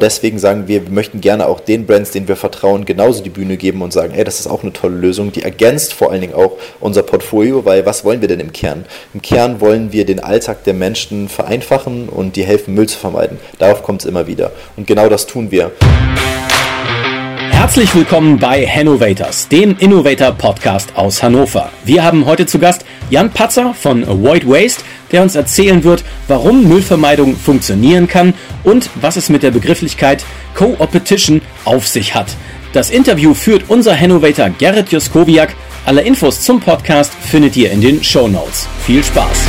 Deswegen sagen wir, wir möchten gerne auch den Brands, denen wir vertrauen, genauso die Bühne geben und sagen, ey, das ist auch eine tolle Lösung, die ergänzt vor allen Dingen auch unser Portfolio, weil was wollen wir denn im Kern? Im Kern wollen wir den Alltag der Menschen vereinfachen und die helfen, Müll zu vermeiden. Darauf kommt es immer wieder. Und genau das tun wir. Herzlich willkommen bei Hannovators, dem Innovator Podcast aus Hannover. Wir haben heute zu Gast Jan Patzer von Avoid Waste, der uns erzählen wird, warum Müllvermeidung funktionieren kann und was es mit der Begrifflichkeit Co-Opetition auf sich hat. Das Interview führt unser Hannovator Gerrit Joskowiak. Alle Infos zum Podcast findet ihr in den Show Notes. Viel Spaß!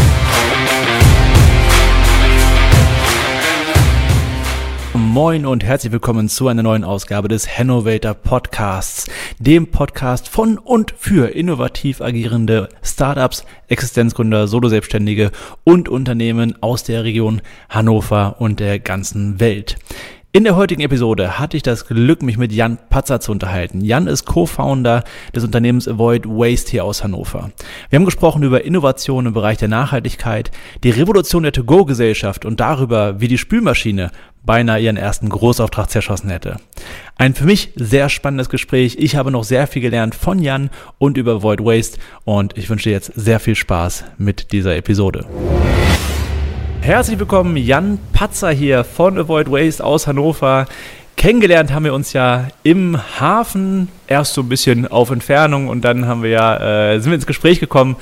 Moin und herzlich willkommen zu einer neuen Ausgabe des Hannovator Podcasts, dem Podcast von und für innovativ agierende Startups, Existenzgründer, Solo-Selbstständige und Unternehmen aus der Region Hannover und der ganzen Welt. In der heutigen Episode hatte ich das Glück, mich mit Jan Patzer zu unterhalten. Jan ist Co-Founder des Unternehmens Avoid Waste hier aus Hannover. Wir haben gesprochen über Innovation im Bereich der Nachhaltigkeit, die Revolution der To-Go-Gesellschaft und darüber, wie die Spülmaschine beinahe ihren ersten Großauftrag zerschossen hätte. Ein für mich sehr spannendes Gespräch. Ich habe noch sehr viel gelernt von Jan und über Avoid Waste und ich wünsche dir jetzt sehr viel Spaß mit dieser Episode. Herzlich willkommen, Jan Patzer hier von Avoid Waste aus Hannover. Kennengelernt haben wir uns ja im Hafen, erst so ein bisschen auf Entfernung und dann haben wir ja, äh, sind wir ins Gespräch gekommen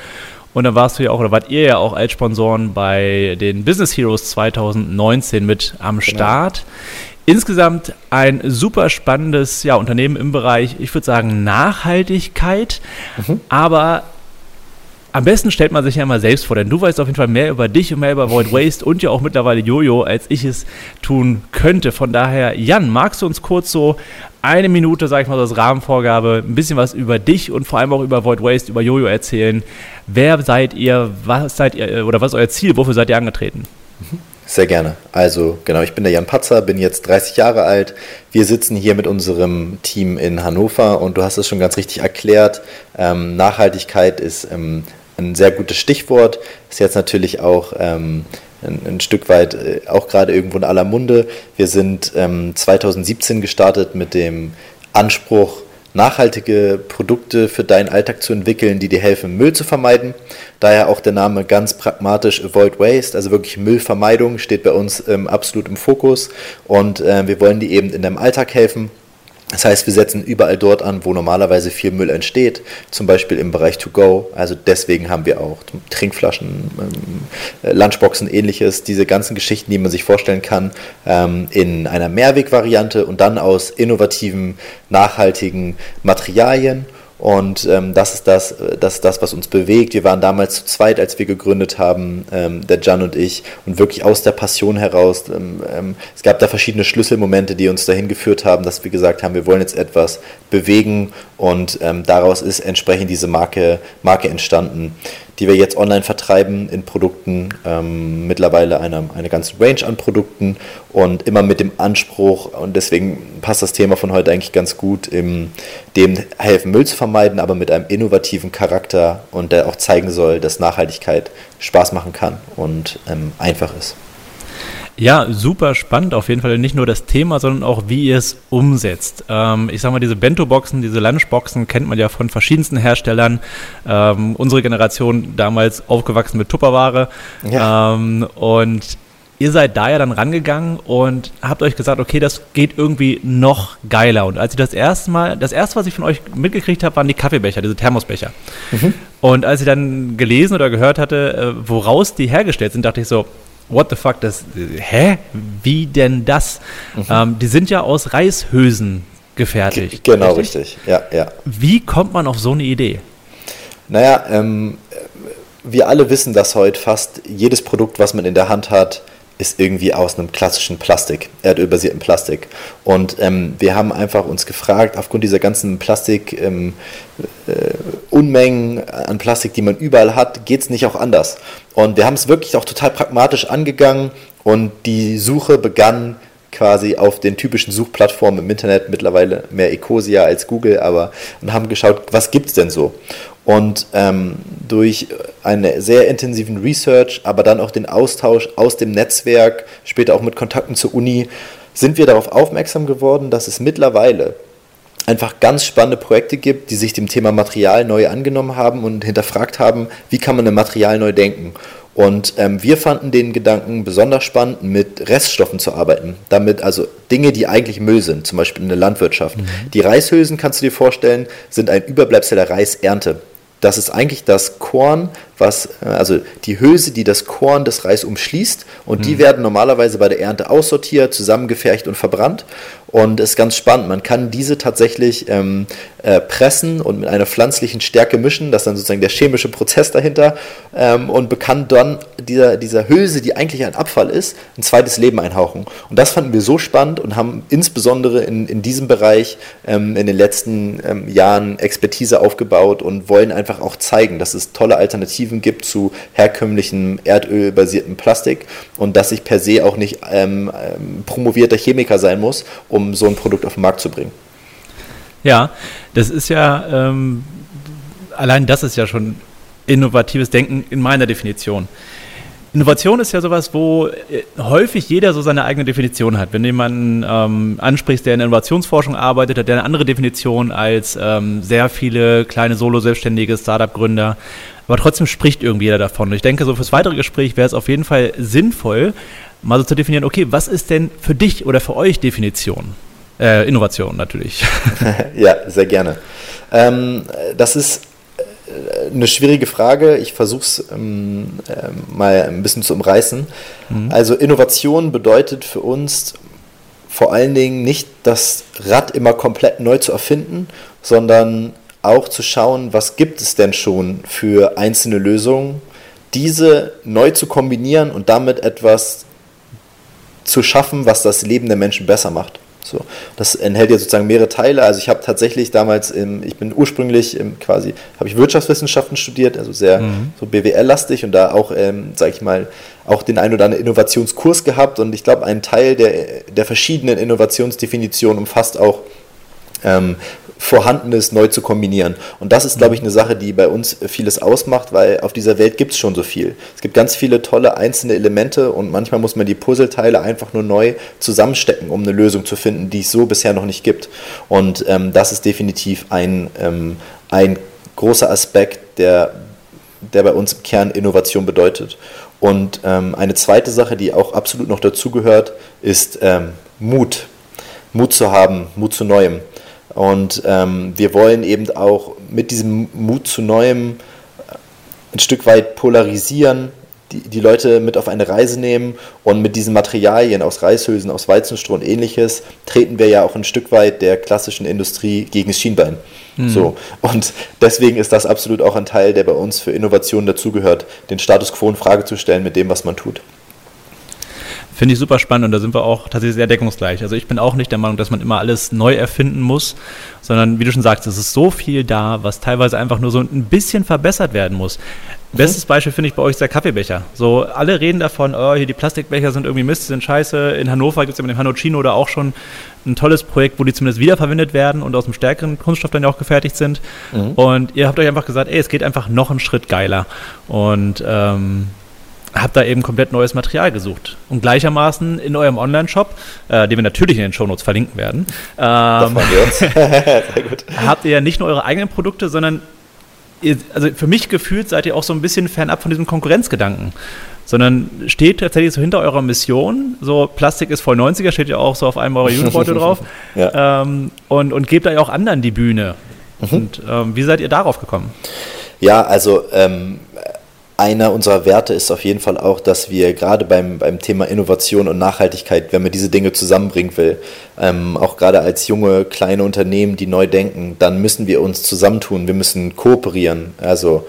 und dann warst du ja auch, oder wart ihr ja auch als Sponsoren bei den Business Heroes 2019 mit am genau. Start. Genau. Insgesamt ein super spannendes ja, Unternehmen im Bereich, ich würde sagen, Nachhaltigkeit, mhm. aber am besten stellt man sich ja immer selbst vor, denn du weißt auf jeden Fall mehr über dich und mehr über Void Waste und ja auch mittlerweile Jojo, als ich es tun könnte. Von daher, Jan, magst du uns kurz so eine Minute, sag ich mal, so als Rahmenvorgabe, ein bisschen was über dich und vor allem auch über Void Waste, über Jojo erzählen? Wer seid ihr, was seid ihr oder was ist euer Ziel, wofür seid ihr angetreten? Sehr gerne. Also genau, ich bin der Jan Patzer, bin jetzt 30 Jahre alt. Wir sitzen hier mit unserem Team in Hannover und du hast es schon ganz richtig erklärt. Ähm, Nachhaltigkeit ist ähm, ein sehr gutes Stichwort. Ist jetzt natürlich auch ähm, ein, ein, Stück weit äh, auch gerade irgendwo in aller Munde. Wir sind ähm, 2017 gestartet mit dem Anspruch, nachhaltige Produkte für deinen Alltag zu entwickeln, die dir helfen, Müll zu vermeiden. Daher auch der Name ganz pragmatisch Avoid Waste, also wirklich Müllvermeidung steht bei uns ähm, absolut im Fokus und äh, wir wollen dir eben in deinem Alltag helfen das heißt, wir setzen überall dort an, wo normalerweise viel Müll entsteht, zum Beispiel im Bereich To Go. Also deswegen haben wir auch Trinkflaschen, ähm, äh, Lunchboxen, ähnliches, diese ganzen Geschichten, die man sich vorstellen kann, ähm, in einer Mehrwegvariante und dann aus innovativen, nachhaltigen Materialien und ähm, das, ist das, das ist das, was uns bewegt. Wir waren damals zu zweit, als wir gegründet haben, ähm, der Jan und ich, und wirklich aus der Passion heraus. Ähm, ähm, es gab da verschiedene Schlüsselmomente, die uns dahin geführt haben, dass wir gesagt haben, wir wollen jetzt etwas bewegen und ähm, daraus ist entsprechend diese Marke, Marke entstanden die wir jetzt online vertreiben in Produkten, ähm, mittlerweile eine, eine ganze Range an Produkten und immer mit dem Anspruch, und deswegen passt das Thema von heute eigentlich ganz gut, im, dem helfen Müll zu vermeiden, aber mit einem innovativen Charakter und der auch zeigen soll, dass Nachhaltigkeit Spaß machen kann und ähm, einfach ist. Ja, super spannend auf jeden Fall. Nicht nur das Thema, sondern auch, wie ihr es umsetzt. Ähm, ich sag mal, diese Bento-Boxen, diese Lunchboxen kennt man ja von verschiedensten Herstellern. Ähm, unsere Generation damals aufgewachsen mit Tupperware. Ja. Ähm, und ihr seid da ja dann rangegangen und habt euch gesagt, okay, das geht irgendwie noch geiler. Und als ich das erste Mal, das erste, was ich von euch mitgekriegt habe, waren die Kaffeebecher, diese Thermosbecher. Mhm. Und als ich dann gelesen oder gehört hatte, äh, woraus die hergestellt sind, dachte ich so, what the fuck, das, hä? Wie denn das? Mhm. Ähm, die sind ja aus Reishülsen gefertigt. G genau, richtig? richtig? Ja, ja. Wie kommt man auf so eine Idee? Naja, ähm, wir alle wissen, dass heute fast jedes Produkt, was man in der Hand hat, ist irgendwie aus einem klassischen Plastik, erdölbasierten Plastik. Und ähm, wir haben einfach uns gefragt, aufgrund dieser ganzen Plastik, ähm, äh, Unmengen an Plastik, die man überall hat, geht es nicht auch anders. Und wir haben es wirklich auch total pragmatisch angegangen und die Suche begann quasi auf den typischen Suchplattformen im Internet, mittlerweile mehr Ecosia als Google, aber und haben geschaut, was gibt es denn so? Und ähm, durch einen sehr intensiven Research, aber dann auch den Austausch aus dem Netzwerk, später auch mit Kontakten zur Uni, sind wir darauf aufmerksam geworden, dass es mittlerweile einfach ganz spannende Projekte gibt, die sich dem Thema Material neu angenommen haben und hinterfragt haben, wie kann man ein Material neu denken. Und ähm, wir fanden den Gedanken besonders spannend, mit Reststoffen zu arbeiten. Damit also Dinge, die eigentlich Müll sind, zum Beispiel in der Landwirtschaft. Mhm. Die Reishülsen, kannst du dir vorstellen, sind ein Überbleibsel der Reisernte. Das ist eigentlich das Korn, was, äh, also die Hülse, die das Korn des Reis umschließt. Und mhm. die werden normalerweise bei der Ernte aussortiert, zusammengefercht und verbrannt. Und es ist ganz spannend. Man kann diese tatsächlich ähm, äh, pressen und mit einer pflanzlichen Stärke mischen. Das ist dann sozusagen der chemische Prozess dahinter. Ähm, und kann dann dieser, dieser Hülse, die eigentlich ein Abfall ist, ein zweites Leben einhauchen. Und das fanden wir so spannend und haben insbesondere in, in diesem Bereich ähm, in den letzten ähm, Jahren Expertise aufgebaut und wollen einfach auch zeigen, dass es tolle Alternativen gibt zu herkömmlichem erdölbasierten Plastik und dass ich per se auch nicht ähm, ähm, promovierter Chemiker sein muss, um so ein Produkt auf den Markt zu bringen. Ja, das ist ja, ähm, allein das ist ja schon innovatives Denken in meiner Definition. Innovation ist ja sowas, wo äh, häufig jeder so seine eigene Definition hat. Wenn du jemanden ähm, ansprichst, der in Innovationsforschung arbeitet, hat der eine andere Definition als ähm, sehr viele kleine Solo-Selbstständige Startup-Gründer. Aber trotzdem spricht irgendwie jeder davon. Und ich denke, so fürs weitere Gespräch wäre es auf jeden Fall sinnvoll, mal so zu definieren, okay, was ist denn für dich oder für euch Definition? Äh, Innovation natürlich. ja, sehr gerne. Ähm, das ist eine schwierige Frage. Ich versuche es ähm, äh, mal ein bisschen zu umreißen. Mhm. Also Innovation bedeutet für uns vor allen Dingen nicht das Rad immer komplett neu zu erfinden, sondern auch zu schauen, was gibt es denn schon für einzelne Lösungen, diese neu zu kombinieren und damit etwas zu schaffen, was das Leben der Menschen besser macht. So, das enthält ja sozusagen mehrere Teile. Also ich habe tatsächlich damals, im, ich bin ursprünglich im, quasi, habe ich Wirtschaftswissenschaften studiert, also sehr mhm. so BWL-lastig und da auch, ähm, sage ich mal, auch den ein oder anderen Innovationskurs gehabt und ich glaube, ein Teil der, der verschiedenen Innovationsdefinitionen umfasst auch ähm, Vorhandenes neu zu kombinieren. Und das ist, glaube ich, eine Sache, die bei uns vieles ausmacht, weil auf dieser Welt gibt es schon so viel. Es gibt ganz viele tolle einzelne Elemente und manchmal muss man die Puzzleteile einfach nur neu zusammenstecken, um eine Lösung zu finden, die es so bisher noch nicht gibt. Und ähm, das ist definitiv ein, ähm, ein großer Aspekt, der, der bei uns im Kern Innovation bedeutet. Und ähm, eine zweite Sache, die auch absolut noch dazugehört, ist ähm, Mut. Mut zu haben, Mut zu Neuem. Und ähm, wir wollen eben auch mit diesem Mut zu Neuem äh, ein Stück weit polarisieren, die, die Leute mit auf eine Reise nehmen und mit diesen Materialien aus Reishülsen, aus Weizenstroh und ähnliches treten wir ja auch ein Stück weit der klassischen Industrie gegen das Schienbein. Mhm. So. Und deswegen ist das absolut auch ein Teil, der bei uns für Innovationen dazugehört, den Status quo in Frage zu stellen mit dem, was man tut. Finde ich super spannend und da sind wir auch tatsächlich sehr deckungsgleich. Also ich bin auch nicht der Meinung, dass man immer alles neu erfinden muss, sondern wie du schon sagst, es ist so viel da, was teilweise einfach nur so ein bisschen verbessert werden muss. Mhm. Bestes Beispiel finde ich bei euch der Kaffeebecher. So, alle reden davon, oh, hier die Plastikbecher sind irgendwie Mist, sind scheiße. In Hannover gibt es ja mit dem Hanocino da auch schon ein tolles Projekt, wo die zumindest wiederverwendet werden und aus einem stärkeren Kunststoff dann ja auch gefertigt sind. Mhm. Und ihr habt euch einfach gesagt, ey, es geht einfach noch einen Schritt geiler. Und ähm, habe da eben komplett neues Material gesucht. Und gleichermaßen in eurem Online-Shop, äh, den wir natürlich in den Shownotes verlinken werden, ähm, habt ihr ja nicht nur eure eigenen Produkte, sondern ihr, also für mich gefühlt seid ihr auch so ein bisschen fernab von diesem Konkurrenzgedanken. Sondern steht tatsächlich so hinter eurer Mission, so Plastik ist voll 90er, steht ja auch so auf einem eurer Jugendbeutel drauf. ja. ähm, und, und gebt da ja auch anderen die Bühne. Mhm. Und ähm, wie seid ihr darauf gekommen? Ja, also ähm, einer unserer Werte ist auf jeden Fall auch, dass wir gerade beim, beim Thema Innovation und Nachhaltigkeit, wenn man diese Dinge zusammenbringen will, ähm, auch gerade als junge, kleine Unternehmen, die neu denken, dann müssen wir uns zusammentun, wir müssen kooperieren. Also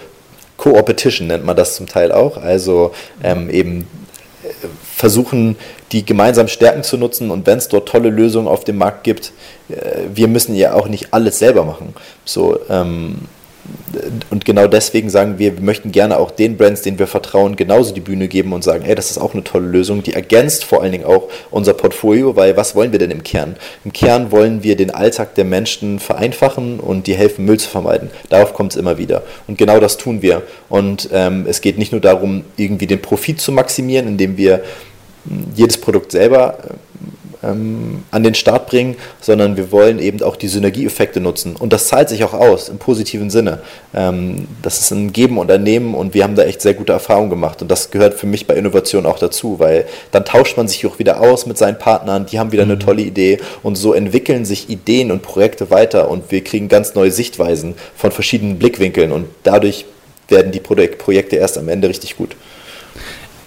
Co-Opetition nennt man das zum Teil auch. Also ähm, eben äh, versuchen, die gemeinsamen Stärken zu nutzen und wenn es dort tolle Lösungen auf dem Markt gibt, äh, wir müssen ja auch nicht alles selber machen. So, ähm, und genau deswegen sagen wir, wir möchten gerne auch den Brands, denen wir vertrauen, genauso die Bühne geben und sagen, hey, das ist auch eine tolle Lösung, die ergänzt vor allen Dingen auch unser Portfolio, weil was wollen wir denn im Kern? Im Kern wollen wir den Alltag der Menschen vereinfachen und die helfen, Müll zu vermeiden. Darauf kommt es immer wieder. Und genau das tun wir. Und ähm, es geht nicht nur darum, irgendwie den Profit zu maximieren, indem wir hm, jedes Produkt selber äh, ähm, an den Start bringen, sondern wir wollen eben auch die Synergieeffekte nutzen. Und das zahlt sich auch aus im positiven Sinne. Ähm, das ist ein Geben und Ernehmen und wir haben da echt sehr gute Erfahrungen gemacht. Und das gehört für mich bei Innovation auch dazu, weil dann tauscht man sich auch wieder aus mit seinen Partnern, die haben wieder mhm. eine tolle Idee und so entwickeln sich Ideen und Projekte weiter und wir kriegen ganz neue Sichtweisen von verschiedenen Blickwinkeln und dadurch werden die Projekte erst am Ende richtig gut.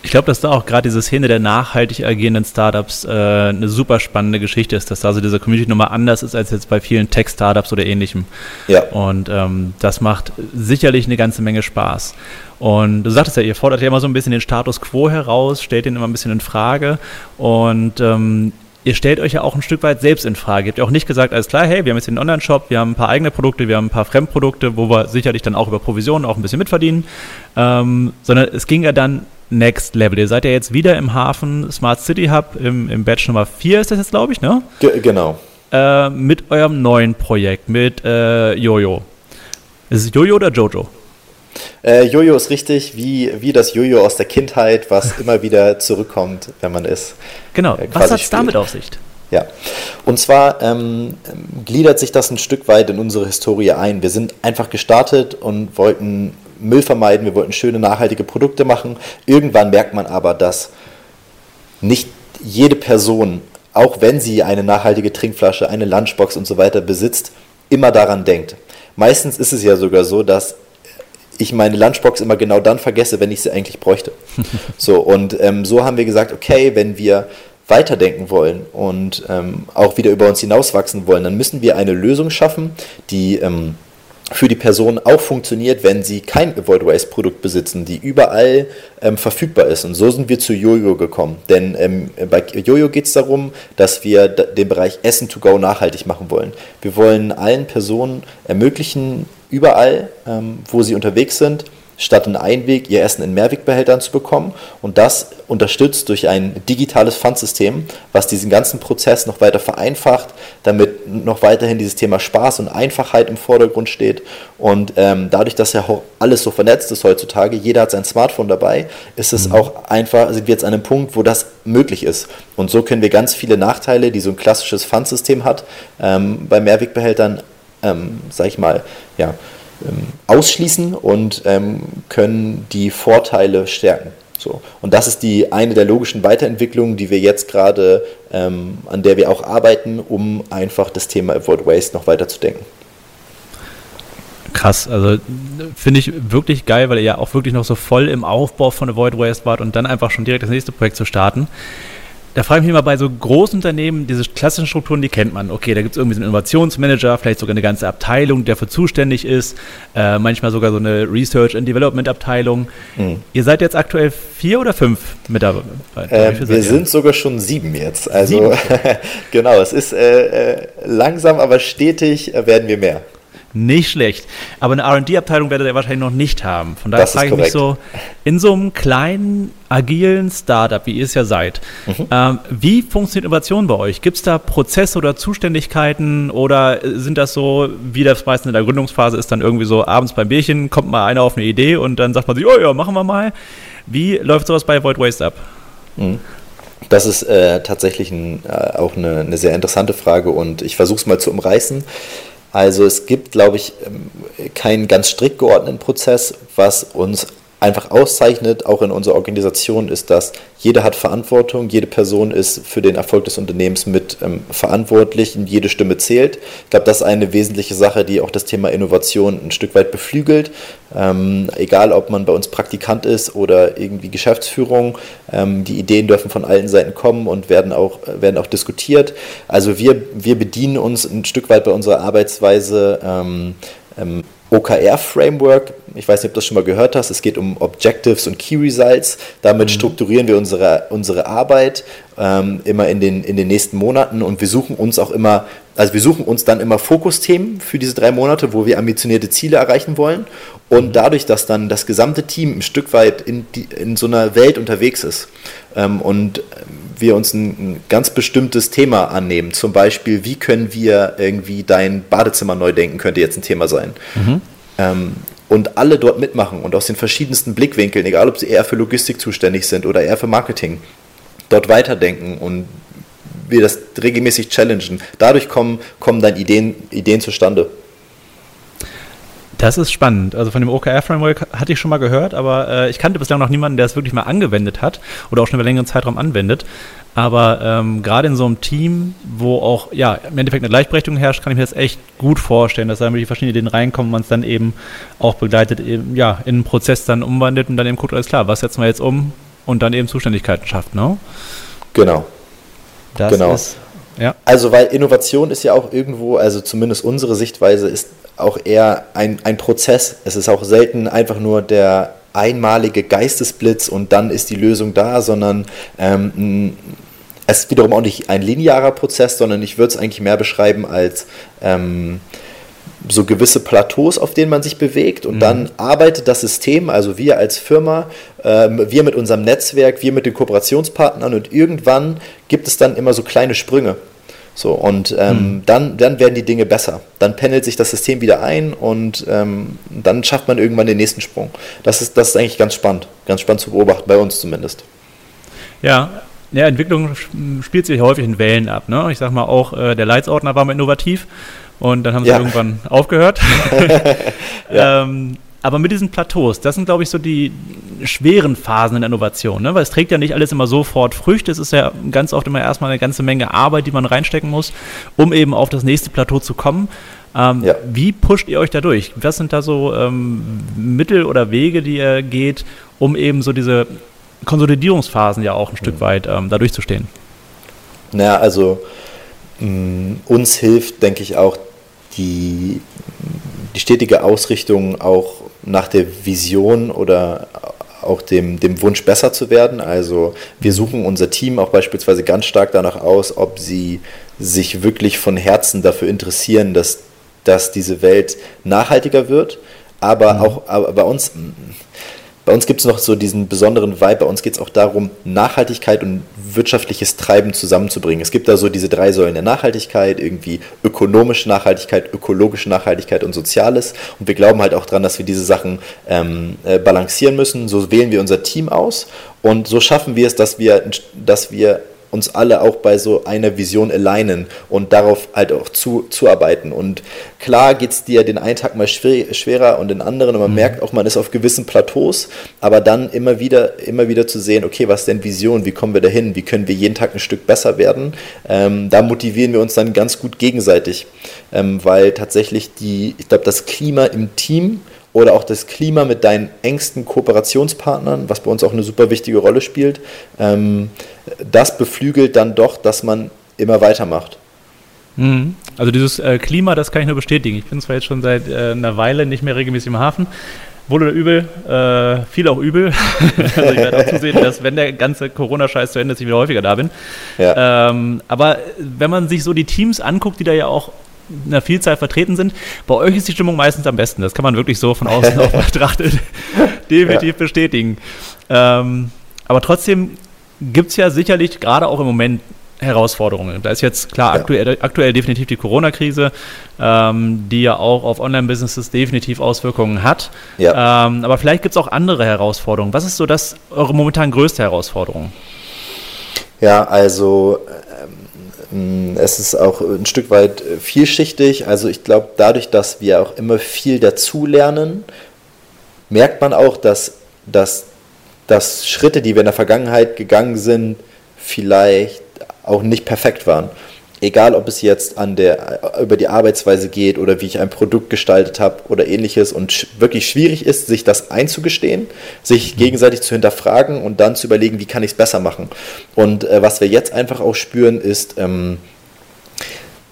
Ich glaube, dass da auch gerade diese Szene der nachhaltig agierenden Startups äh, eine super spannende Geschichte ist, dass da so diese Community nochmal anders ist als jetzt bei vielen Tech-Startups oder ähnlichem. Ja. Und ähm, das macht sicherlich eine ganze Menge Spaß. Und du sagtest ja, ihr fordert ja immer so ein bisschen den Status quo heraus, stellt den immer ein bisschen in Frage. Und ähm, ihr stellt euch ja auch ein Stück weit selbst in Frage. Ihr habt ja auch nicht gesagt, alles klar, hey, wir haben jetzt den Online-Shop, wir haben ein paar eigene Produkte, wir haben ein paar Fremdprodukte, wo wir sicherlich dann auch über Provisionen auch ein bisschen mitverdienen, ähm, sondern es ging ja dann Next Level. Ihr seid ja jetzt wieder im Hafen Smart City Hub im, im Batch Nummer 4 ist das jetzt, glaube ich, ne? G genau. Äh, mit eurem neuen Projekt, mit äh, Jojo. Ist es Jojo oder Jojo? Äh, Jojo ist richtig, wie, wie das Jojo aus der Kindheit, was immer wieder zurückkommt, wenn man ist. Genau, äh, was hat es damit auf sich? Ja, und zwar ähm, gliedert sich das ein Stück weit in unsere Historie ein. Wir sind einfach gestartet und wollten Müll vermeiden, wir wollten schöne, nachhaltige Produkte machen. Irgendwann merkt man aber, dass nicht jede Person, auch wenn sie eine nachhaltige Trinkflasche, eine Lunchbox und so weiter besitzt, immer daran denkt. Meistens ist es ja sogar so, dass ich meine Lunchbox immer genau dann vergesse, wenn ich sie eigentlich bräuchte. so, und ähm, so haben wir gesagt, okay, wenn wir weiterdenken wollen und ähm, auch wieder über uns hinauswachsen wollen, dann müssen wir eine Lösung schaffen, die ähm, für die Person auch funktioniert, wenn sie kein Avoid Waste Produkt besitzen, die überall ähm, verfügbar ist. Und so sind wir zu Jojo gekommen. Denn ähm, bei Jojo geht es darum, dass wir den Bereich Essen to go nachhaltig machen wollen. Wir wollen allen Personen ermöglichen, überall, ähm, wo sie unterwegs sind, statt einen Einweg ihr Essen in Mehrwegbehältern zu bekommen und das unterstützt durch ein digitales Pfandsystem, was diesen ganzen Prozess noch weiter vereinfacht, damit noch weiterhin dieses Thema Spaß und Einfachheit im Vordergrund steht und ähm, dadurch, dass ja auch alles so vernetzt ist heutzutage, jeder hat sein Smartphone dabei, ist es mhm. auch einfach, sind wir jetzt an einem Punkt, wo das möglich ist und so können wir ganz viele Nachteile, die so ein klassisches Pfandsystem hat, ähm, bei Mehrwegbehältern, ähm, sag ich mal, ja, ähm, ausschließen und ähm, können die Vorteile stärken. So. Und das ist die eine der logischen Weiterentwicklungen, die wir jetzt gerade, ähm, an der wir auch arbeiten, um einfach das Thema Avoid Waste noch weiter zu denken. Krass, also finde ich wirklich geil, weil ihr ja auch wirklich noch so voll im Aufbau von Avoid Waste wart und dann einfach schon direkt das nächste Projekt zu starten da frage ich mich mal bei so großen Unternehmen, diese klassischen Strukturen, die kennt man. Okay, da gibt es irgendwie so einen Innovationsmanager, vielleicht sogar eine ganze Abteilung, die dafür zuständig ist, äh, manchmal sogar so eine Research and Development Abteilung. Mhm. Ihr seid jetzt aktuell vier oder fünf Mitarbeiter? Äh, wir sind sogar schon sieben jetzt. Also genau, es ist äh, äh, langsam, aber stetig äh, werden wir mehr. Nicht schlecht. Aber eine RD-Abteilung werdet ihr wahrscheinlich noch nicht haben. Von daher frage ich mich so, in so einem kleinen, agilen Startup, wie ihr es ja seid, mhm. ähm, wie funktioniert Innovation bei euch? Gibt es da Prozesse oder Zuständigkeiten oder sind das so, wie das meistens in der Gründungsphase ist, dann irgendwie so abends beim Bierchen kommt mal einer auf eine Idee und dann sagt man sich, oh ja, machen wir mal. Wie läuft sowas bei Void Waste ab? Mhm. Das ist äh, tatsächlich ein, äh, auch eine, eine, sehr interessante Frage und ich versuche es mal zu umreißen. Also es gibt, glaube ich, ähm, keinen ganz strikt geordneten Prozess, was uns einfach auszeichnet, auch in unserer Organisation, ist, dass jeder hat Verantwortung, jede Person ist für den Erfolg des Unternehmens mit ähm, verantwortlich und jede Stimme zählt. Ich glaube, das ist eine wesentliche Sache, die auch das Thema Innovation ein Stück weit beflügelt. Ähm, egal, ob man bei uns Praktikant ist oder irgendwie Geschäftsführung, ähm, die Ideen dürfen von allen Seiten kommen und werden auch, werden auch diskutiert. Also wir, wir bedienen uns ein Stück weit bei unserer Arbeitsweise ähm, ähm OKR-Framework. Ich weiß nicht, ob du das schon mal gehört hast. Es geht um Objectives und Key Results. Damit mhm. strukturieren wir unsere, unsere Arbeit ähm, immer in den, in den nächsten Monaten und wir suchen uns auch immer, also wir suchen uns dann immer Fokusthemen für diese drei Monate, wo wir ambitionierte Ziele erreichen wollen. Und mhm. dadurch, dass dann das gesamte Team ein Stück weit in, die, in so einer Welt unterwegs ist ähm, und wir uns ein, ein, ganz bestimmtes Thema annehmen. Zum Beispiel, wie können wir irgendwie dein Badezimmer neu denken, könnte jetzt ein Thema sein. Mhm. Ähm, und alle dort mitmachen und aus den verschiedensten Blickwinkeln, egal ob sie eher für Logistik zuständig sind oder eher für Marketing, dort weiterdenken und wir das regelmäßig challengen. Dadurch kommen, kommen dann Ideen, Ideen zustande. Das ist spannend. Also von dem OKR-Framework hatte ich schon mal gehört, aber äh, ich kannte bislang noch niemanden, der es wirklich mal angewendet hat oder auch schon über längeren Zeitraum anwendet. Aber ähm, gerade in so einem Team, wo auch ja im Endeffekt eine Gleichberechtigung herrscht, kann ich mir das echt gut vorstellen, dass da die verschiedenen Ideen reinkommen, man es dann eben auch begleitet, eben, ja, in einen Prozess dann umwandelt und dann eben guckt, alles klar, was setzen wir jetzt um und dann eben Zuständigkeiten schafft, ne? Genau. Das genau. ist ja. Also, weil Innovation ist ja auch irgendwo, also zumindest unsere Sichtweise ist auch eher ein, ein Prozess. Es ist auch selten einfach nur der einmalige Geistesblitz und dann ist die Lösung da, sondern ähm, es ist wiederum auch nicht ein linearer Prozess, sondern ich würde es eigentlich mehr beschreiben als ähm, so gewisse Plateaus, auf denen man sich bewegt und mhm. dann arbeitet das System, also wir als Firma, ähm, wir mit unserem Netzwerk, wir mit den Kooperationspartnern und irgendwann gibt es dann immer so kleine Sprünge. So, und ähm, mhm. dann, dann werden die Dinge besser. Dann pendelt sich das System wieder ein und ähm, dann schafft man irgendwann den nächsten Sprung. Das ist, das ist eigentlich ganz spannend, ganz spannend zu beobachten, bei uns zumindest. Ja, ja, Entwicklung spielt sich häufig in Wellen ab. Ne? Ich sag mal auch, äh, der Leitsordner war mal innovativ und dann haben sie ja. irgendwann aufgehört. ja. ähm, aber mit diesen Plateaus, das sind, glaube ich, so die schweren Phasen in der Innovation, ne? weil es trägt ja nicht alles immer sofort Früchte. Es ist ja ganz oft immer erstmal eine ganze Menge Arbeit, die man reinstecken muss, um eben auf das nächste Plateau zu kommen. Ähm, ja. Wie pusht ihr euch da durch? Was sind da so ähm, Mittel oder Wege, die ihr geht, um eben so diese Konsolidierungsphasen ja auch ein mhm. Stück weit ähm, da durchzustehen? Naja, also mh, uns hilft, denke ich, auch die, die stetige Ausrichtung auch nach der Vision oder auch dem, dem Wunsch besser zu werden. Also wir suchen unser Team auch beispielsweise ganz stark danach aus, ob sie sich wirklich von Herzen dafür interessieren, dass, dass diese Welt nachhaltiger wird. Aber mhm. auch aber bei uns bei uns gibt es noch so diesen besonderen Vibe. Bei uns geht es auch darum, Nachhaltigkeit und wirtschaftliches Treiben zusammenzubringen. Es gibt da so diese drei Säulen der Nachhaltigkeit, irgendwie ökonomische Nachhaltigkeit, ökologische Nachhaltigkeit und Soziales. Und wir glauben halt auch daran, dass wir diese Sachen ähm, äh, balancieren müssen. So wählen wir unser Team aus und so schaffen wir es, dass wir, dass wir uns alle auch bei so einer Vision alignen und darauf halt auch zu, zuarbeiten. Und klar geht es dir den einen Tag mal schwer, schwerer und den anderen und man mhm. merkt auch, man ist auf gewissen Plateaus, aber dann immer wieder, immer wieder zu sehen, okay, was ist denn Vision, wie kommen wir dahin, wie können wir jeden Tag ein Stück besser werden, ähm, da motivieren wir uns dann ganz gut gegenseitig, ähm, weil tatsächlich die, ich glaube, das Klima im Team oder auch das Klima mit deinen engsten Kooperationspartnern, was bei uns auch eine super wichtige Rolle spielt, ähm, das beflügelt dann doch, dass man immer weitermacht. Mhm. Also dieses äh, Klima, das kann ich nur bestätigen. Ich bin zwar jetzt schon seit äh, einer Weile nicht mehr regelmäßig im Hafen, wohl oder übel, äh, viel auch übel. also ich werde auch zusehen, dass wenn der ganze Corona-Scheiß zu Ende ist, ich wieder häufiger da bin. Ja. Ähm, aber wenn man sich so die Teams anguckt, die da ja auch einer Vielzahl vertreten sind. Bei euch ist die Stimmung meistens am besten. Das kann man wirklich so von außen auch betrachtet definitiv ja. bestätigen. Ähm, aber trotzdem gibt es ja sicherlich gerade auch im Moment Herausforderungen. Da ist jetzt klar ja. aktuell, aktuell, definitiv die Corona-Krise, ähm, die ja auch auf Online-Businesses definitiv Auswirkungen hat. Ja. Ähm, aber vielleicht gibt es auch andere Herausforderungen. Was ist so das eure momentan größte Herausforderung? Ja, also Mm, es ist auch ein Stück weit äh, vielschichtig. Also ich glaube, dadurch, dass wir auch immer viel dazulernen, merkt man auch, dass, dass, dass Schritte, die wir in der Vergangenheit gegangen sind, vielleicht auch nicht perfekt waren egal ob es jetzt an der, über die Arbeitsweise geht oder wie ich ein Produkt gestaltet habe oder ähnliches und sch wirklich schwierig ist, sich das einzugestehen, sich mhm. gegenseitig zu hinterfragen und dann zu überlegen, wie kann ich es besser machen. Und äh, was wir jetzt einfach auch spüren, ist, ähm,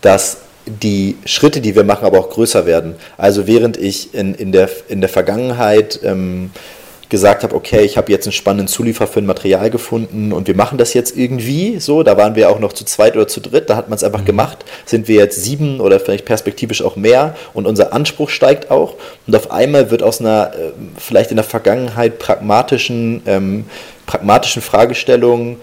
dass die Schritte, die wir machen, aber auch größer werden. Also während ich in, in, der, in der Vergangenheit ähm, gesagt habe, okay, ich habe jetzt einen spannenden Zuliefer für ein Material gefunden und wir machen das jetzt irgendwie so. Da waren wir auch noch zu zweit oder zu dritt, da hat man es einfach mhm. gemacht. Sind wir jetzt sieben oder vielleicht perspektivisch auch mehr und unser Anspruch steigt auch. Und auf einmal wird aus einer äh, vielleicht in der Vergangenheit pragmatischen, ähm, pragmatischen Fragestellung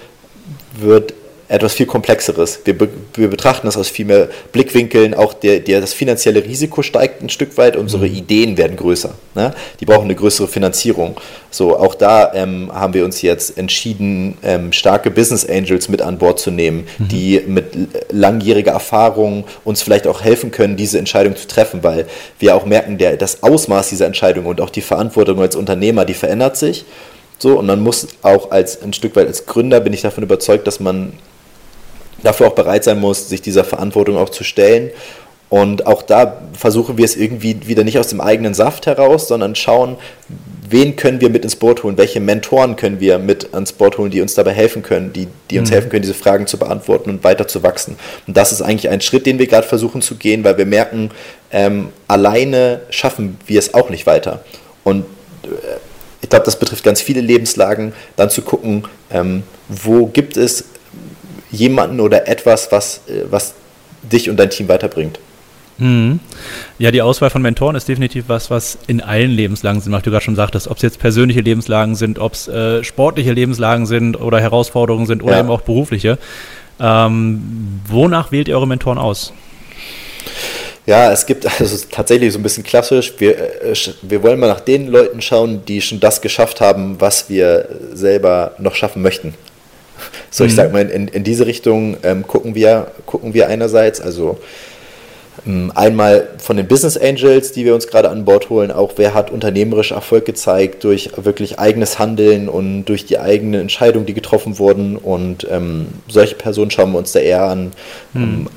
wird etwas viel Komplexeres. Wir, be wir betrachten das aus viel mehr Blickwinkeln. Auch der, der, das finanzielle Risiko steigt ein Stück weit. Unsere mhm. Ideen werden größer. Ne? Die brauchen eine größere Finanzierung. So, auch da ähm, haben wir uns jetzt entschieden, ähm, starke Business Angels mit an Bord zu nehmen, mhm. die mit langjähriger Erfahrung uns vielleicht auch helfen können, diese Entscheidung zu treffen, weil wir auch merken, der, das Ausmaß dieser Entscheidung und auch die Verantwortung als Unternehmer, die verändert sich. So, und man muss auch als ein Stück weit als Gründer bin ich davon überzeugt, dass man dafür auch bereit sein muss, sich dieser Verantwortung auch zu stellen. Und auch da versuchen wir es irgendwie wieder nicht aus dem eigenen Saft heraus, sondern schauen, wen können wir mit ins Boot holen, welche Mentoren können wir mit ans Boot holen, die uns dabei helfen können, die, die uns mhm. helfen können, diese Fragen zu beantworten und weiter zu wachsen. Und das ist eigentlich ein Schritt, den wir gerade versuchen zu gehen, weil wir merken, ähm, alleine schaffen wir es auch nicht weiter. Und äh, ich glaube, das betrifft ganz viele Lebenslagen, dann zu gucken, ähm, wo gibt es jemanden oder etwas, was, äh, was dich und dein Team weiterbringt. Mhm. Ja, die Auswahl von Mentoren ist definitiv was, was in allen Lebenslagen Sinn macht. Du gerade schon sagtest, ob es jetzt persönliche Lebenslagen sind, ob es äh, sportliche Lebenslagen sind oder Herausforderungen sind oder ja. eben auch berufliche. Ähm, wonach wählt ihr eure Mentoren aus? Ja, es gibt also tatsächlich so ein bisschen klassisch. Wir, äh, wir wollen mal nach den Leuten schauen, die schon das geschafft haben, was wir selber noch schaffen möchten. So, mhm. ich sag mal, in, in diese Richtung ähm, gucken, wir, gucken wir einerseits, also ähm, einmal von den Business Angels, die wir uns gerade an Bord holen, auch wer hat unternehmerisch Erfolg gezeigt durch wirklich eigenes Handeln und durch die eigenen Entscheidungen, die getroffen wurden. Und ähm, solche Personen schauen wir uns da eher an. Mhm. Ähm,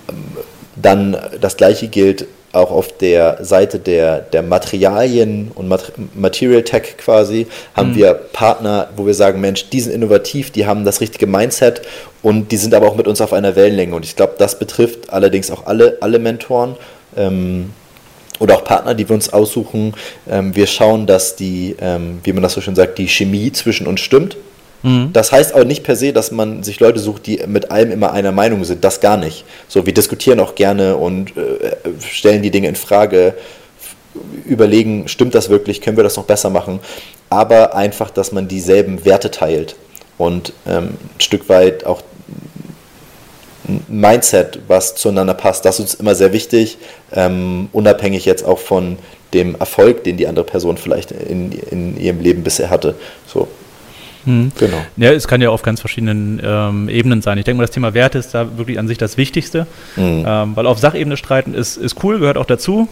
dann das gleiche gilt auch auf der Seite der, der Materialien und Material Tech quasi, haben mhm. wir Partner, wo wir sagen, Mensch, die sind innovativ, die haben das richtige Mindset und die sind aber auch mit uns auf einer Wellenlänge. Und ich glaube, das betrifft allerdings auch alle, alle Mentoren. Ähm, oder auch Partner, die wir uns aussuchen. Ähm, wir schauen, dass die, ähm, wie man das so schön sagt, die Chemie zwischen uns stimmt. Mhm. Das heißt aber nicht per se, dass man sich Leute sucht, die mit allem immer einer Meinung sind. Das gar nicht. So, wir diskutieren auch gerne und äh, stellen die Dinge in Frage, überlegen, stimmt das wirklich, können wir das noch besser machen. Aber einfach, dass man dieselben Werte teilt und ähm, ein Stück weit auch ein Mindset, was zueinander passt, das ist uns immer sehr wichtig, ähm, unabhängig jetzt auch von dem Erfolg, den die andere Person vielleicht in, in ihrem Leben bisher hatte. So. Mhm. Genau. Ja, es kann ja auf ganz verschiedenen ähm, Ebenen sein. Ich denke mal, das Thema Werte ist da wirklich an sich das Wichtigste, mhm. ähm, weil auf Sachebene streiten ist, ist cool, gehört auch dazu.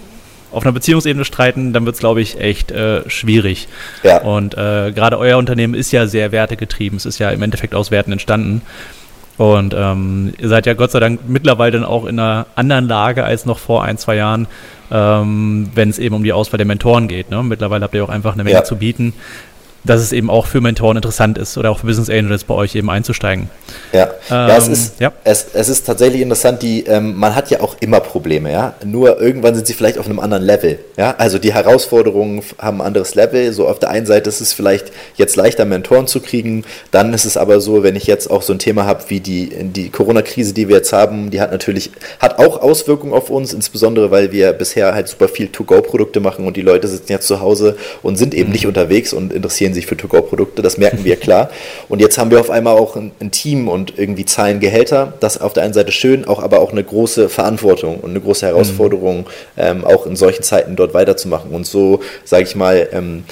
Auf einer Beziehungsebene streiten, dann wird es, glaube ich, echt äh, schwierig. Ja. Und äh, gerade euer Unternehmen ist ja sehr wertegetrieben. Es ist ja im Endeffekt aus Werten entstanden. Und ähm, ihr seid ja Gott sei Dank mittlerweile dann auch in einer anderen Lage als noch vor ein, zwei Jahren, ähm, wenn es eben um die Auswahl der Mentoren geht. Ne? Mittlerweile habt ihr auch einfach eine Menge ja. zu bieten dass es eben auch für Mentoren interessant ist oder auch für Business Angels bei euch eben einzusteigen. Ja, ähm, ja, es, ist, ja. Es, es ist tatsächlich interessant, die, ähm, man hat ja auch immer Probleme, ja. Nur irgendwann sind sie vielleicht auf einem anderen Level. Ja, also die Herausforderungen haben ein anderes Level. So auf der einen Seite ist es vielleicht jetzt leichter, Mentoren zu kriegen. Dann ist es aber so, wenn ich jetzt auch so ein Thema habe wie die, die Corona-Krise, die wir jetzt haben, die hat natürlich, hat auch Auswirkungen auf uns, insbesondere weil wir bisher halt super viel To-Go-Produkte machen und die Leute sitzen jetzt zu Hause und sind eben mhm. nicht unterwegs und interessieren sich für To-Go-Produkte. Das merken wir klar. Und jetzt haben wir auf einmal auch ein, ein Team und irgendwie zahlen Gehälter. Das auf der einen Seite schön, auch aber auch eine große Verantwortung und eine große Herausforderung, mhm. ähm, auch in solchen Zeiten dort weiterzumachen. Und so, sage ich mal, ähm,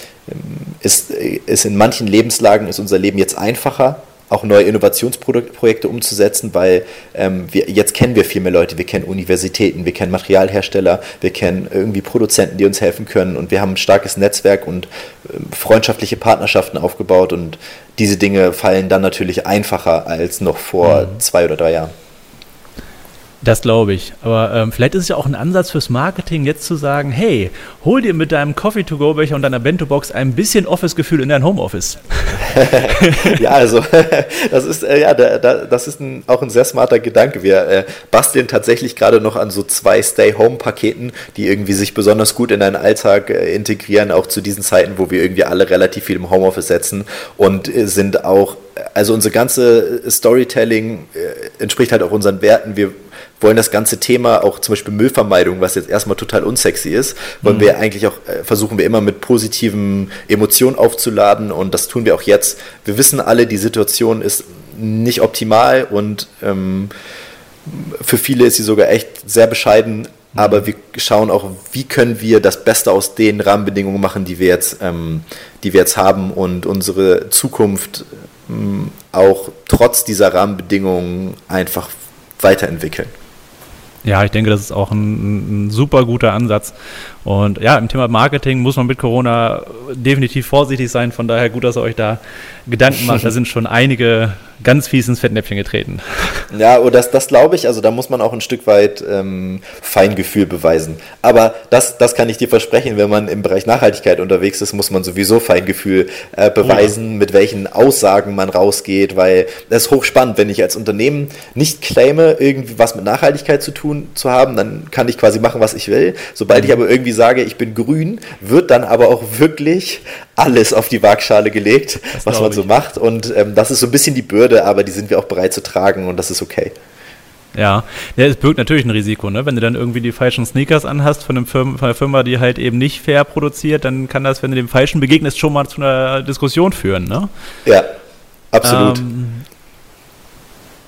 ist, ist in manchen Lebenslagen ist unser Leben jetzt einfacher, auch neue Innovationsprojekte umzusetzen, weil ähm, wir, jetzt kennen wir viel mehr Leute. Wir kennen Universitäten, wir kennen Materialhersteller, wir kennen irgendwie Produzenten, die uns helfen können und wir haben ein starkes Netzwerk und äh, freundschaftliche Partnerschaften aufgebaut und diese Dinge fallen dann natürlich einfacher als noch vor mhm. zwei oder drei Jahren. Das glaube ich. Aber ähm, vielleicht ist es ja auch ein Ansatz fürs Marketing, jetzt zu sagen, hey, hol dir mit deinem Coffee-to-go-Becher und deiner Bento-Box ein bisschen Office-Gefühl in dein Homeoffice. ja, also das ist, äh, ja, da, da, das ist ein, auch ein sehr smarter Gedanke. Wir äh, basteln tatsächlich gerade noch an so zwei Stay-Home-Paketen, die irgendwie sich besonders gut in deinen Alltag äh, integrieren, auch zu diesen Zeiten, wo wir irgendwie alle relativ viel im Homeoffice setzen und äh, sind auch also unser ganze Storytelling äh, entspricht halt auch unseren Werten. Wir wollen das ganze Thema auch zum Beispiel Müllvermeidung, was jetzt erstmal total unsexy ist, wollen mhm. wir eigentlich auch, äh, versuchen wir immer mit positiven Emotionen aufzuladen und das tun wir auch jetzt. Wir wissen alle, die Situation ist nicht optimal und ähm, für viele ist sie sogar echt sehr bescheiden, aber wir schauen auch, wie können wir das Beste aus den Rahmenbedingungen machen, die wir jetzt, ähm, die wir jetzt haben und unsere Zukunft ähm, auch trotz dieser Rahmenbedingungen einfach weiterentwickeln. Ja, ich denke, das ist auch ein, ein, super guter Ansatz. Und ja, im Thema Marketing muss man mit Corona definitiv vorsichtig sein. Von daher gut, dass ihr euch da Gedanken macht. Da sind schon einige ganz fies ins Fettnäpfchen getreten. Ja, und das, das glaube ich, also da muss man auch ein Stück weit ähm, Feingefühl beweisen. Aber das, das kann ich dir versprechen, wenn man im Bereich Nachhaltigkeit unterwegs ist, muss man sowieso Feingefühl äh, beweisen, ja. mit welchen Aussagen man rausgeht, weil das ist hochspannend, wenn ich als Unternehmen nicht claime, irgendwie was mit Nachhaltigkeit zu tun zu haben, dann kann ich quasi machen, was ich will. Sobald mhm. ich aber irgendwie sage, ich bin grün, wird dann aber auch wirklich alles auf die Waagschale gelegt, das was man so macht. Und ähm, das ist so ein bisschen die Bürde, aber die sind wir auch bereit zu tragen und das ist okay. Ja, ja, es birgt natürlich ein Risiko, ne? Wenn du dann irgendwie die falschen Sneakers anhast von, einem Firma, von einer Firma, die halt eben nicht fair produziert, dann kann das, wenn du dem Falschen begegnest, schon mal zu einer Diskussion führen, ne? Ja, absolut. Ähm,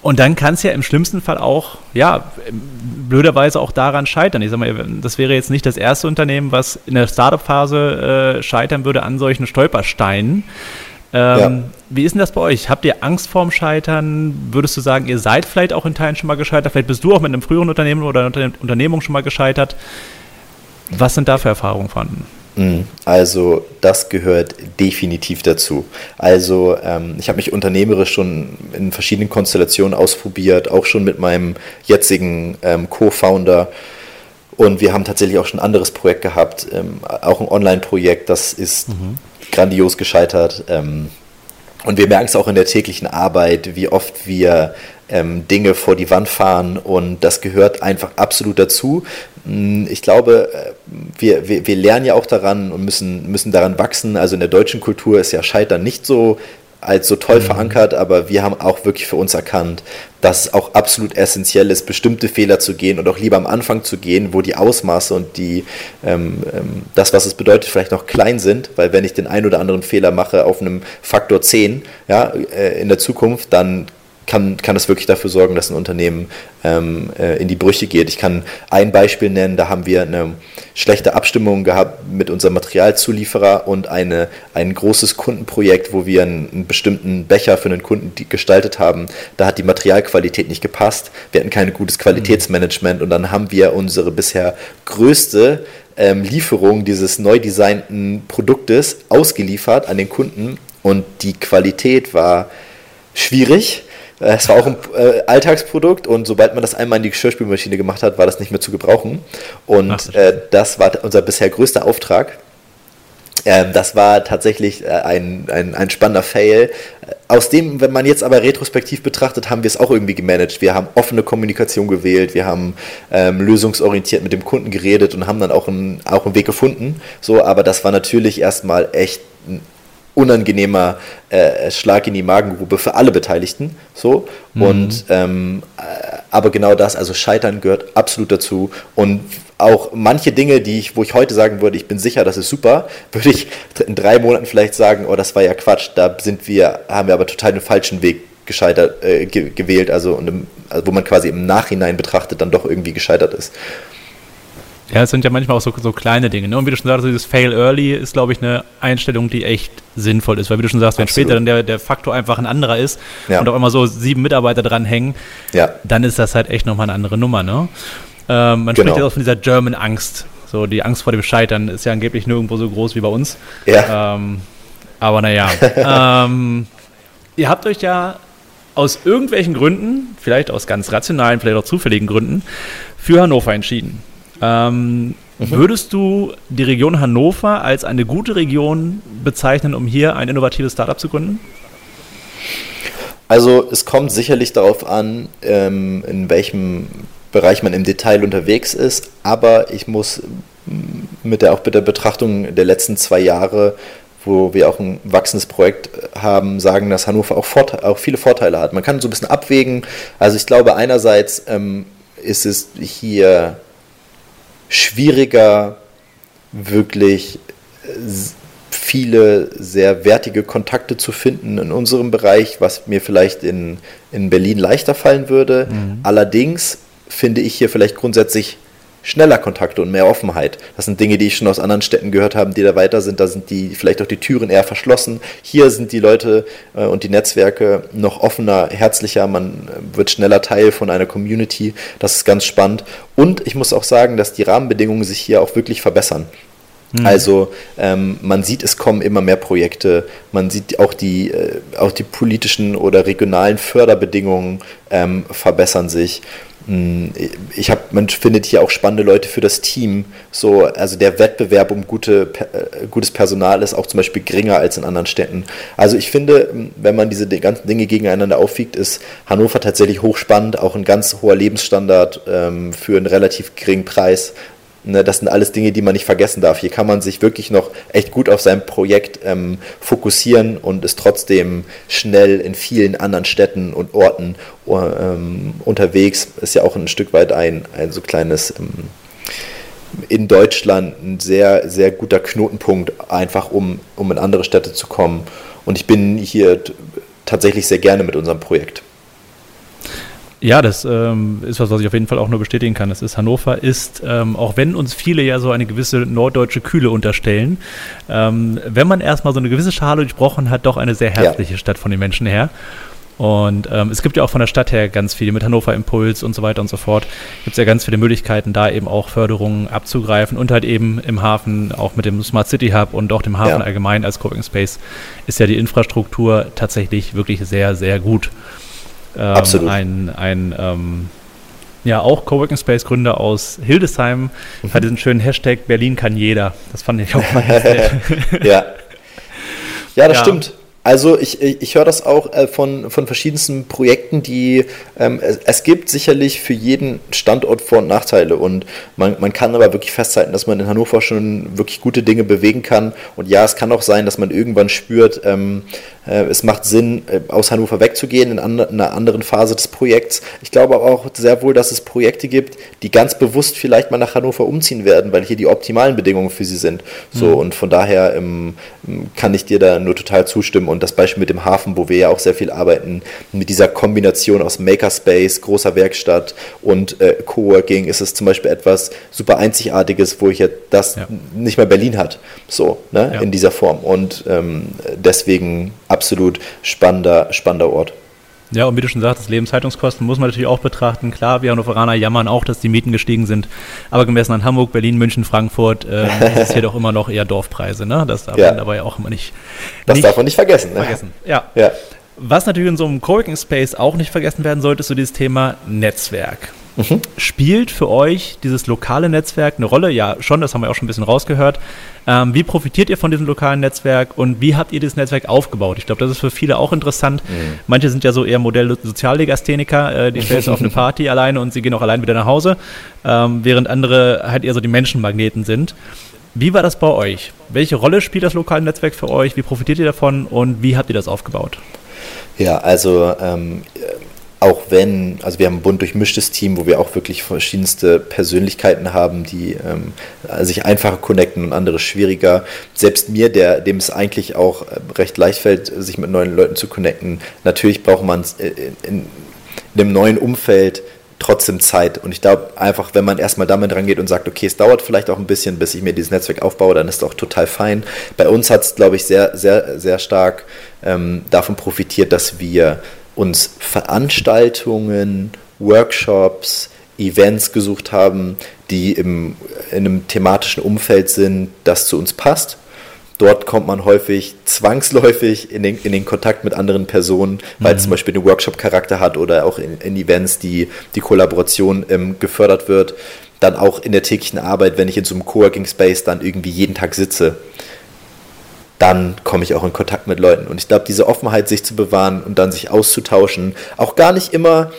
und dann kann es ja im schlimmsten Fall auch, ja, blöderweise auch daran scheitern. Ich sag mal, das wäre jetzt nicht das erste Unternehmen, was in der Startup-Phase äh, scheitern würde an solchen Stolpersteinen. Ähm, ja. Wie ist denn das bei euch? Habt ihr Angst vorm Scheitern? Würdest du sagen, ihr seid vielleicht auch in Teilen schon mal gescheitert? Vielleicht bist du auch mit einem früheren Unternehmen oder einer Unternehmung schon mal gescheitert. Was sind da für Erfahrungen vorhanden? Mhm. Also das gehört definitiv dazu. Also ähm, ich habe mich unternehmerisch schon in verschiedenen Konstellationen ausprobiert, auch schon mit meinem jetzigen ähm, Co-Founder. Und wir haben tatsächlich auch schon ein anderes Projekt gehabt, ähm, auch ein Online-Projekt, das ist mhm. grandios gescheitert. Ähm, und wir merken es auch in der täglichen Arbeit, wie oft wir ähm, Dinge vor die Wand fahren und das gehört einfach absolut dazu. Hm, ich glaube, äh, wir, wir, wir lernen ja auch daran und müssen, müssen daran wachsen. Also in der deutschen Kultur ist ja Scheitern nicht so als so toll mhm. verankert, aber wir haben auch wirklich für uns erkannt, dass es auch absolut essentiell ist, bestimmte Fehler zu gehen und auch lieber am Anfang zu gehen, wo die Ausmaße und die, ähm, ähm, das, was es bedeutet, vielleicht noch klein sind, weil wenn ich den einen oder anderen Fehler mache auf einem Faktor 10 ja, äh, in der Zukunft, dann kann, kann es wirklich dafür sorgen, dass ein Unternehmen ähm, äh, in die Brüche geht. Ich kann ein Beispiel nennen, da haben wir eine schlechte Abstimmung gehabt mit unserem Materialzulieferer und eine, ein großes Kundenprojekt, wo wir einen, einen bestimmten Becher für einen Kunden gestaltet haben. Da hat die Materialqualität nicht gepasst. Wir hatten kein gutes Qualitätsmanagement und dann haben wir unsere bisher größte ähm, Lieferung dieses neu designten Produktes ausgeliefert an den Kunden und die Qualität war schwierig es war auch ein äh, Alltagsprodukt und sobald man das einmal in die Geschirrspülmaschine gemacht hat, war das nicht mehr zu gebrauchen. Und äh, das war unser bisher größter Auftrag. Ähm, das war tatsächlich äh, ein, ein, ein spannender Fail. Aus dem, wenn man jetzt aber retrospektiv betrachtet, haben wir es auch irgendwie gemanagt. Wir haben offene Kommunikation gewählt, wir haben ähm, lösungsorientiert mit dem Kunden geredet und haben dann auch, ein, auch einen Weg gefunden. So, aber das war natürlich erstmal echt ein unangenehmer äh, Schlag in die Magengrube für alle Beteiligten. So. Mhm. Und ähm, äh, aber genau das, also Scheitern gehört absolut dazu. Und auch manche Dinge, die ich, wo ich heute sagen würde, ich bin sicher, das ist super, würde ich in drei Monaten vielleicht sagen, oh, das war ja Quatsch, da sind wir, haben wir aber total den falschen Weg gescheitert, äh, gewählt, also, und im, also wo man quasi im Nachhinein betrachtet dann doch irgendwie gescheitert ist. Ja, es sind ja manchmal auch so, so kleine Dinge. Ne? Und wie du schon sagst, dieses Fail Early ist, glaube ich, eine Einstellung, die echt sinnvoll ist. Weil wie du schon sagst, wenn Absolut. später dann der, der Faktor einfach ein anderer ist ja. und auch immer so sieben Mitarbeiter dranhängen, ja. dann ist das halt echt nochmal eine andere Nummer. Ne? Ähm, man genau. spricht ja auch von dieser German Angst. So die Angst vor dem Scheitern ist ja angeblich nirgendwo so groß wie bei uns. Ja. Ähm, aber naja. ähm, ihr habt euch ja aus irgendwelchen Gründen, vielleicht aus ganz rationalen, vielleicht auch zufälligen Gründen, für Hannover entschieden. Ähm, mhm. Würdest du die Region Hannover als eine gute Region bezeichnen, um hier ein innovatives Startup zu gründen? Also es kommt sicherlich darauf an, ähm, in welchem Bereich man im Detail unterwegs ist, aber ich muss mit der, auch mit der Betrachtung der letzten zwei Jahre, wo wir auch ein wachsendes Projekt haben, sagen, dass Hannover auch, Vorteile, auch viele Vorteile hat. Man kann so ein bisschen abwägen. Also ich glaube, einerseits ähm, ist es hier schwieriger, wirklich viele sehr wertige Kontakte zu finden in unserem Bereich, was mir vielleicht in, in Berlin leichter fallen würde. Mhm. Allerdings finde ich hier vielleicht grundsätzlich schneller Kontakte und mehr Offenheit. Das sind Dinge, die ich schon aus anderen Städten gehört habe, die da weiter sind. Da sind die vielleicht auch die Türen eher verschlossen. Hier sind die Leute äh, und die Netzwerke noch offener, herzlicher. Man äh, wird schneller Teil von einer Community. Das ist ganz spannend. Und ich muss auch sagen, dass die Rahmenbedingungen sich hier auch wirklich verbessern. Mhm. Also ähm, man sieht, es kommen immer mehr Projekte, man sieht auch die, äh, auch die politischen oder regionalen Förderbedingungen ähm, verbessern sich. Hm, ich habe, man findet hier auch spannende Leute für das Team. So, also der Wettbewerb um gute, äh, gutes Personal ist auch zum Beispiel geringer als in anderen Städten. Also ich finde, hm, wenn man diese ganzen Dinge gegeneinander aufwiegt, ist Hannover tatsächlich hochspannend, auch ein ganz hoher Lebensstandard ähm, für einen relativ geringen Preis. Ne, das sind alles Dinge, die man nicht vergessen darf. Hier kann man sich wirklich noch echt gut auf sein Projekt ähm, fokussieren und ist trotzdem schnell in vielen anderen Städten und Orten ähm, unterwegs. Ist ja auch ein Stück weit ein, ein so kleines ähm, in Deutschland ein sehr, sehr guter Knotenpunkt, einfach um, um in andere Städte zu kommen. Und ich bin hier tatsächlich sehr gerne mit unserem Projekt. Ja, das ähm, ist was, was ich auf jeden Fall auch nur bestätigen kann. Das ist Hannover ist, ähm, auch wenn uns viele ja so eine gewisse norddeutsche Kühle unterstellen, ähm, wenn man erstmal so eine gewisse Schale durchbrochen hat, doch eine sehr herzliche ja. Stadt von den Menschen her. Und ähm, es gibt ja auch von der Stadt her ganz viele mit Hannover Impuls und so weiter und so fort. Gibt es ja ganz viele Möglichkeiten, da eben auch Förderungen abzugreifen und halt eben im Hafen, auch mit dem Smart City Hub und auch dem Hafen ja. allgemein als Coworking Space, ist ja die Infrastruktur tatsächlich wirklich sehr, sehr gut. Ähm, Absolut. Ein, ein ähm, ja, auch Coworking Space Gründer aus Hildesheim mhm. hat diesen schönen Hashtag Berlin kann jeder. Das fand ich auch mal nett. ja. Ja, das ja. stimmt. Also ich, ich höre das auch äh, von, von verschiedensten Projekten, die ähm, es, es, gibt sicherlich für jeden Standort Vor- und Nachteile und man, man kann aber wirklich festhalten, dass man in Hannover schon wirklich gute Dinge bewegen kann und ja, es kann auch sein, dass man irgendwann spürt, ähm, äh, es macht Sinn, äh, aus Hannover wegzugehen in, an, in einer anderen Phase des Projekts. Ich glaube aber auch sehr wohl, dass es Projekte gibt, die ganz bewusst vielleicht mal nach Hannover umziehen werden, weil hier die optimalen Bedingungen für sie sind. So mhm. und von daher ähm, kann ich dir da nur total zustimmen und und das Beispiel mit dem Hafen, wo wir ja auch sehr viel arbeiten, mit dieser Kombination aus Makerspace, großer Werkstatt und äh, Coworking ist es zum Beispiel etwas super Einzigartiges, wo ich ja das ja. nicht mehr Berlin hat, so ne, ja. in dieser Form. Und ähm, deswegen absolut spannender, spannender Ort. Ja, und wie du schon sagst, Lebenshaltungskosten muss man natürlich auch betrachten. Klar, wir Hannoveraner jammern auch, dass die Mieten gestiegen sind. Aber gemessen an Hamburg, Berlin, München, Frankfurt äh, ist es hier doch immer noch eher Dorfpreise. Ne? Das darf ja. man dabei auch immer nicht. Das nicht darf man nicht vergessen. Ne? vergessen. Ja. ja. Was natürlich in so einem Coworking Space auch nicht vergessen werden sollte, ist so dieses Thema Netzwerk. Mhm. Spielt für euch dieses lokale Netzwerk eine Rolle? Ja, schon, das haben wir auch schon ein bisschen rausgehört. Ähm, wie profitiert ihr von diesem lokalen Netzwerk und wie habt ihr dieses Netzwerk aufgebaut? Ich glaube, das ist für viele auch interessant. Mhm. Manche sind ja so eher Modell Soziallegastheniker, äh, die stellen auf eine Party alleine und sie gehen auch allein wieder nach Hause, ähm, während andere halt eher so die Menschenmagneten sind. Wie war das bei euch? Welche Rolle spielt das lokale Netzwerk für euch? Wie profitiert ihr davon und wie habt ihr das aufgebaut? Ja, also ähm, auch wenn, also wir haben ein bunt durchmischtes Team, wo wir auch wirklich verschiedenste Persönlichkeiten haben, die ähm, sich einfacher connecten und andere schwieriger. Selbst mir, der, dem es eigentlich auch äh, recht leicht fällt, sich mit neuen Leuten zu connecten, natürlich braucht man in, in, in einem neuen Umfeld trotzdem Zeit. Und ich glaube einfach, wenn man erstmal damit rangeht und sagt, okay, es dauert vielleicht auch ein bisschen, bis ich mir dieses Netzwerk aufbaue, dann ist es auch total fein. Bei uns hat es, glaube ich, sehr, sehr, sehr stark ähm, davon profitiert, dass wir uns Veranstaltungen, Workshops, Events gesucht haben, die im, in einem thematischen Umfeld sind, das zu uns passt. Dort kommt man häufig zwangsläufig in den, in den Kontakt mit anderen Personen, weil mhm. es zum Beispiel einen Workshop-Charakter hat oder auch in, in, Events, die die Kollaboration ähm, gefördert wird. Dann auch in der täglichen Arbeit, wenn ich in so einem Coworking Space dann irgendwie jeden Tag sitze dann komme ich auch in Kontakt mit Leuten. Und ich glaube, diese Offenheit, sich zu bewahren und dann sich auszutauschen, auch gar nicht immer,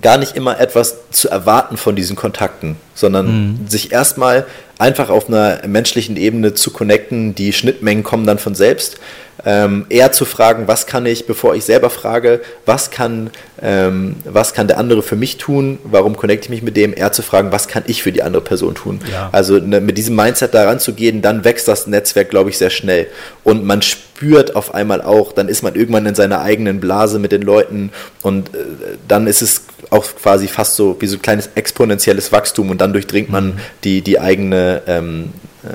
gar nicht immer etwas zu erwarten von diesen Kontakten, sondern mhm. sich erstmal einfach auf einer menschlichen Ebene zu connecten. Die Schnittmengen kommen dann von selbst. Ähm, eher zu fragen, was kann ich, bevor ich selber frage, was kann, ähm, was kann der andere für mich tun, warum connecte ich mich mit dem, eher zu fragen, was kann ich für die andere Person tun. Ja. Also ne, mit diesem Mindset daran zu gehen, dann wächst das Netzwerk, glaube ich, sehr schnell. Und man spürt auf einmal auch, dann ist man irgendwann in seiner eigenen Blase mit den Leuten und äh, dann ist es auch quasi fast so wie so ein kleines exponentielles Wachstum und dann durchdringt man die, die eigene, ähm, äh,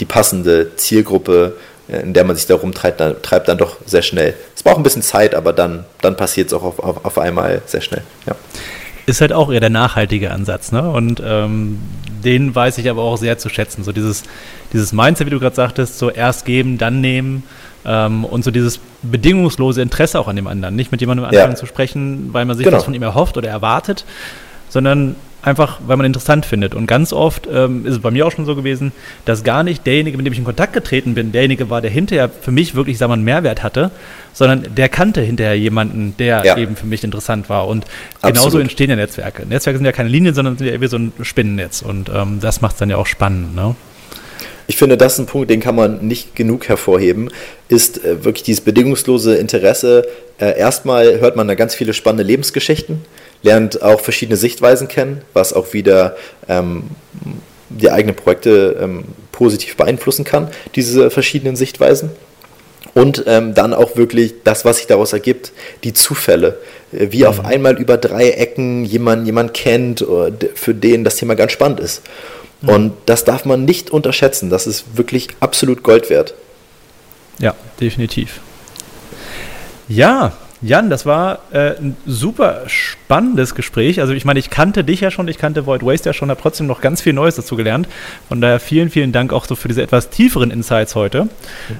die passende Zielgruppe in der man sich da rumtreibt, dann, treibt dann doch sehr schnell. Es braucht ein bisschen Zeit, aber dann, dann passiert es auch auf, auf, auf, einmal sehr schnell. Ja. Ist halt auch eher der nachhaltige Ansatz, ne? Und ähm, den weiß ich aber auch sehr zu schätzen. So dieses, dieses Mindset, wie du gerade sagtest, so erst geben, dann nehmen. Ähm, und so dieses bedingungslose Interesse auch an dem anderen. Nicht mit jemandem anfangen ja. zu sprechen, weil man sich genau. was von ihm erhofft oder erwartet, sondern einfach, weil man interessant findet. Und ganz oft ähm, ist es bei mir auch schon so gewesen, dass gar nicht derjenige, mit dem ich in Kontakt getreten bin, derjenige war, der hinterher für mich wirklich, sagen wir, einen Mehrwert hatte, sondern der kannte hinterher jemanden, der ja. eben für mich interessant war. Und Absolut. genauso entstehen ja Netzwerke. Netzwerke sind ja keine Linien, sondern sind ja wie so ein Spinnennetz. Und ähm, das macht es dann ja auch spannend. Ne? Ich finde, das ist ein Punkt, den kann man nicht genug hervorheben, ist äh, wirklich dieses bedingungslose Interesse. Äh, erstmal hört man da ganz viele spannende Lebensgeschichten lernt auch verschiedene Sichtweisen kennen, was auch wieder ähm, die eigenen Projekte ähm, positiv beeinflussen kann, diese verschiedenen Sichtweisen. Und ähm, dann auch wirklich das, was sich daraus ergibt, die Zufälle. Äh, wie mhm. auf einmal über drei Ecken jemand, jemand kennt, äh, für den das Thema ganz spannend ist. Mhm. Und das darf man nicht unterschätzen. Das ist wirklich absolut Gold wert. Ja, definitiv. Ja, Jan, das war äh, ein super spannendes Gespräch. Also ich meine, ich kannte dich ja schon, ich kannte Void Waste ja schon, habe trotzdem noch ganz viel Neues dazu gelernt. Von daher vielen, vielen Dank auch so für diese etwas tieferen Insights heute.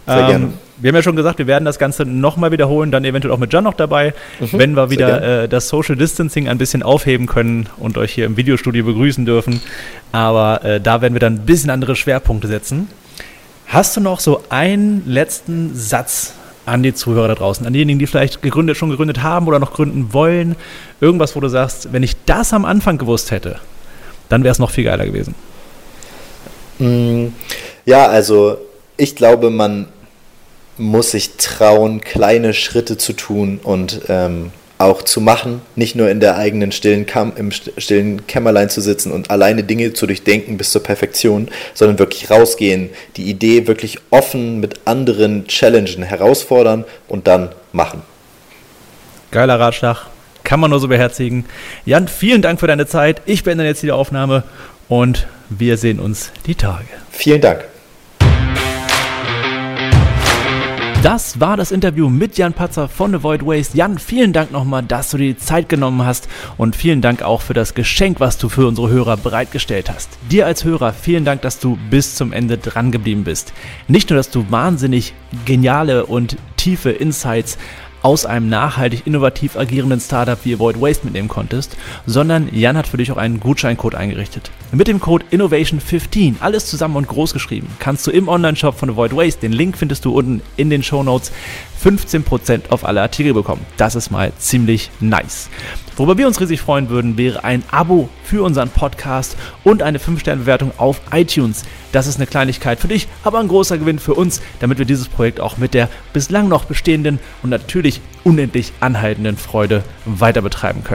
Sehr ähm, gerne. Wir haben ja schon gesagt, wir werden das Ganze nochmal wiederholen, dann eventuell auch mit Jan noch dabei, mhm, wenn wir wieder äh, das Social Distancing ein bisschen aufheben können und euch hier im Videostudio begrüßen dürfen. Aber äh, da werden wir dann ein bisschen andere Schwerpunkte setzen. Hast du noch so einen letzten Satz an die Zuhörer da draußen, an diejenigen, die vielleicht gegründet, schon gegründet haben oder noch gründen wollen. Irgendwas, wo du sagst, wenn ich das am Anfang gewusst hätte, dann wäre es noch viel geiler gewesen. Mm, ja, also ich glaube, man muss sich trauen, kleine Schritte zu tun und ähm, auch zu machen, nicht nur in der eigenen stillen Kam im stillen Kämmerlein zu sitzen und alleine Dinge zu durchdenken bis zur Perfektion, sondern wirklich rausgehen, die Idee wirklich offen mit anderen challengen, herausfordern und dann machen. Geiler Ratschlag, kann man nur so beherzigen. Jan, vielen Dank für deine Zeit. Ich beende jetzt die Aufnahme und wir sehen uns die Tage. Vielen Dank. Das war das Interview mit Jan Patzer von Avoid Waste. Jan, vielen Dank nochmal, dass du dir die Zeit genommen hast und vielen Dank auch für das Geschenk, was du für unsere Hörer bereitgestellt hast. Dir als Hörer vielen Dank, dass du bis zum Ende dran geblieben bist. Nicht nur, dass du wahnsinnig geniale und tiefe Insights aus einem nachhaltig innovativ agierenden Startup wie Avoid Waste mitnehmen konntest, sondern Jan hat für dich auch einen Gutscheincode eingerichtet. Mit dem Code Innovation15, alles zusammen und groß geschrieben, kannst du im Onlineshop von Avoid Waste, den Link findest du unten in den Show Notes, 15% auf alle Artikel bekommen. Das ist mal ziemlich nice. Worüber wir uns riesig freuen würden, wäre ein Abo für unseren Podcast und eine 5-Sterne-Bewertung auf iTunes. Das ist eine Kleinigkeit für dich, aber ein großer Gewinn für uns, damit wir dieses Projekt auch mit der bislang noch bestehenden und natürlich unendlich anhaltenden Freude weiter betreiben können.